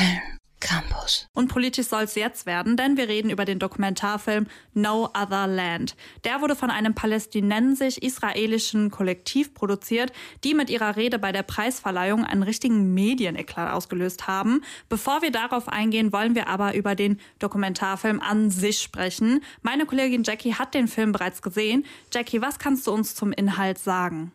Film Campus. Und politisch soll es jetzt werden, denn wir reden über den Dokumentarfilm No Other Land. Der wurde von einem palästinensisch-israelischen Kollektiv produziert, die mit ihrer Rede bei der Preisverleihung einen richtigen Medieneklat ausgelöst haben. Bevor wir darauf eingehen, wollen wir aber über den Dokumentarfilm an sich sprechen. Meine Kollegin Jackie hat den Film bereits gesehen. Jackie, was kannst du uns zum Inhalt sagen?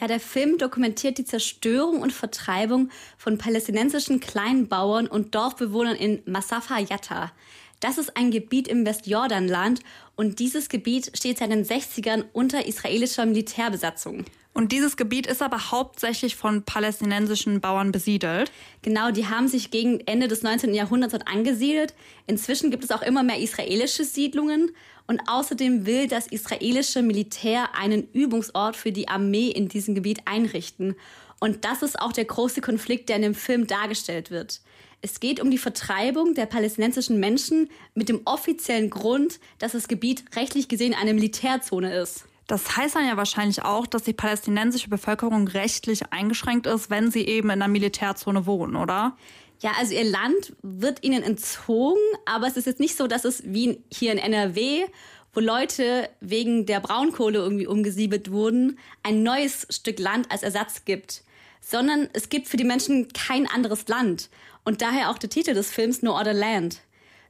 Ja, der Film dokumentiert die Zerstörung und Vertreibung von palästinensischen Kleinbauern und Dorfbewohnern in Masafa Yatta. Das ist ein Gebiet im Westjordanland und dieses Gebiet steht seit den 60ern unter israelischer Militärbesatzung. Und dieses Gebiet ist aber hauptsächlich von palästinensischen Bauern besiedelt. Genau, die haben sich gegen Ende des 19. Jahrhunderts dort angesiedelt. Inzwischen gibt es auch immer mehr israelische Siedlungen. Und außerdem will das israelische Militär einen Übungsort für die Armee in diesem Gebiet einrichten. Und das ist auch der große Konflikt, der in dem Film dargestellt wird. Es geht um die Vertreibung der palästinensischen Menschen mit dem offiziellen Grund, dass das Gebiet rechtlich gesehen eine Militärzone ist. Das heißt dann ja wahrscheinlich auch, dass die palästinensische Bevölkerung rechtlich eingeschränkt ist, wenn sie eben in einer Militärzone wohnen, oder? Ja, also ihr Land wird ihnen entzogen, aber es ist jetzt nicht so, dass es wie hier in NRW, wo Leute wegen der Braunkohle irgendwie umgesiedelt wurden, ein neues Stück Land als Ersatz gibt, sondern es gibt für die Menschen kein anderes Land und daher auch der Titel des Films No Other Land.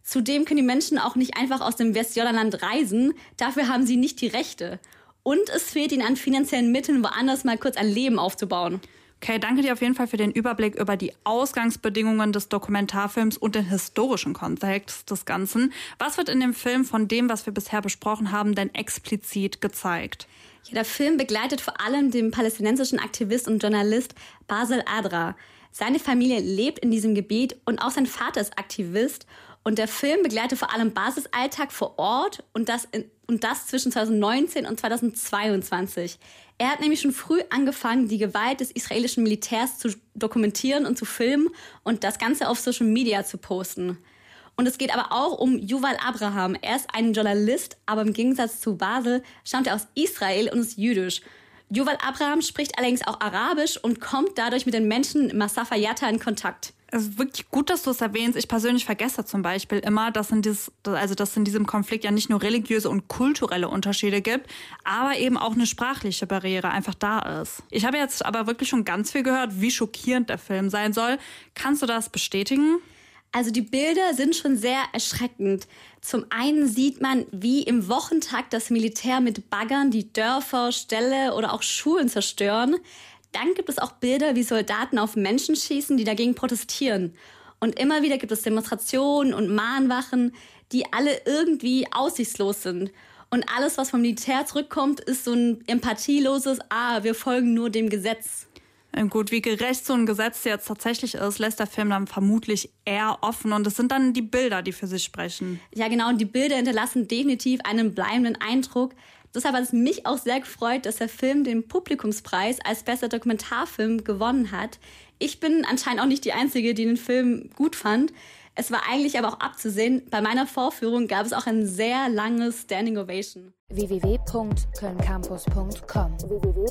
Zudem können die Menschen auch nicht einfach aus dem Westjordanland reisen, dafür haben sie nicht die Rechte. Und es fehlt ihnen an finanziellen Mitteln, woanders mal kurz ein Leben aufzubauen. Okay, danke dir auf jeden Fall für den Überblick über die Ausgangsbedingungen des Dokumentarfilms und den historischen Kontext des Ganzen. Was wird in dem Film von dem, was wir bisher besprochen haben, denn explizit gezeigt? Ja, der Film begleitet vor allem den palästinensischen Aktivist und Journalist Basel Adra. Seine Familie lebt in diesem Gebiet und auch sein Vater ist Aktivist und der Film begleitet vor allem Basisalltag vor Ort und das, in, und das zwischen 2019 und 2022. Er hat nämlich schon früh angefangen, die Gewalt des israelischen Militärs zu dokumentieren und zu filmen und das Ganze auf Social Media zu posten. Und es geht aber auch um Yuval Abraham. Er ist ein Journalist, aber im Gegensatz zu Basel stammt er aus Israel und ist jüdisch. Yuval Abraham spricht allerdings auch Arabisch und kommt dadurch mit den Menschen Masafa Yatta in Kontakt. Es ist wirklich gut, dass du es erwähnst. Ich persönlich vergesse zum Beispiel immer, dass, in dieses, also dass in diesem Konflikt ja nicht nur religiöse und kulturelle Unterschiede gibt, aber eben auch eine sprachliche Barriere einfach da ist. Ich habe jetzt aber wirklich schon ganz viel gehört, wie schockierend der Film sein soll. Kannst du das bestätigen? Also die Bilder sind schon sehr erschreckend. Zum einen sieht man, wie im Wochentakt das Militär mit Baggern die Dörfer, Ställe oder auch Schulen zerstören. Dann gibt es auch Bilder, wie Soldaten auf Menschen schießen, die dagegen protestieren. Und immer wieder gibt es Demonstrationen und Mahnwachen, die alle irgendwie aussichtslos sind. Und alles, was vom Militär zurückkommt, ist so ein empathieloses, ah, wir folgen nur dem Gesetz. Gut, wie gerecht so ein Gesetz jetzt tatsächlich ist, lässt der Film dann vermutlich eher offen. Und es sind dann die Bilder, die für sich sprechen. Ja, genau. Und die Bilder hinterlassen definitiv einen bleibenden Eindruck. Deshalb hat es mich auch sehr gefreut, dass der Film den Publikumspreis als bester Dokumentarfilm gewonnen hat. Ich bin anscheinend auch nicht die Einzige, die den Film gut fand. Es war eigentlich aber auch abzusehen, bei meiner Vorführung gab es auch ein sehr langes Standing Ovation. www.kölncampus.com www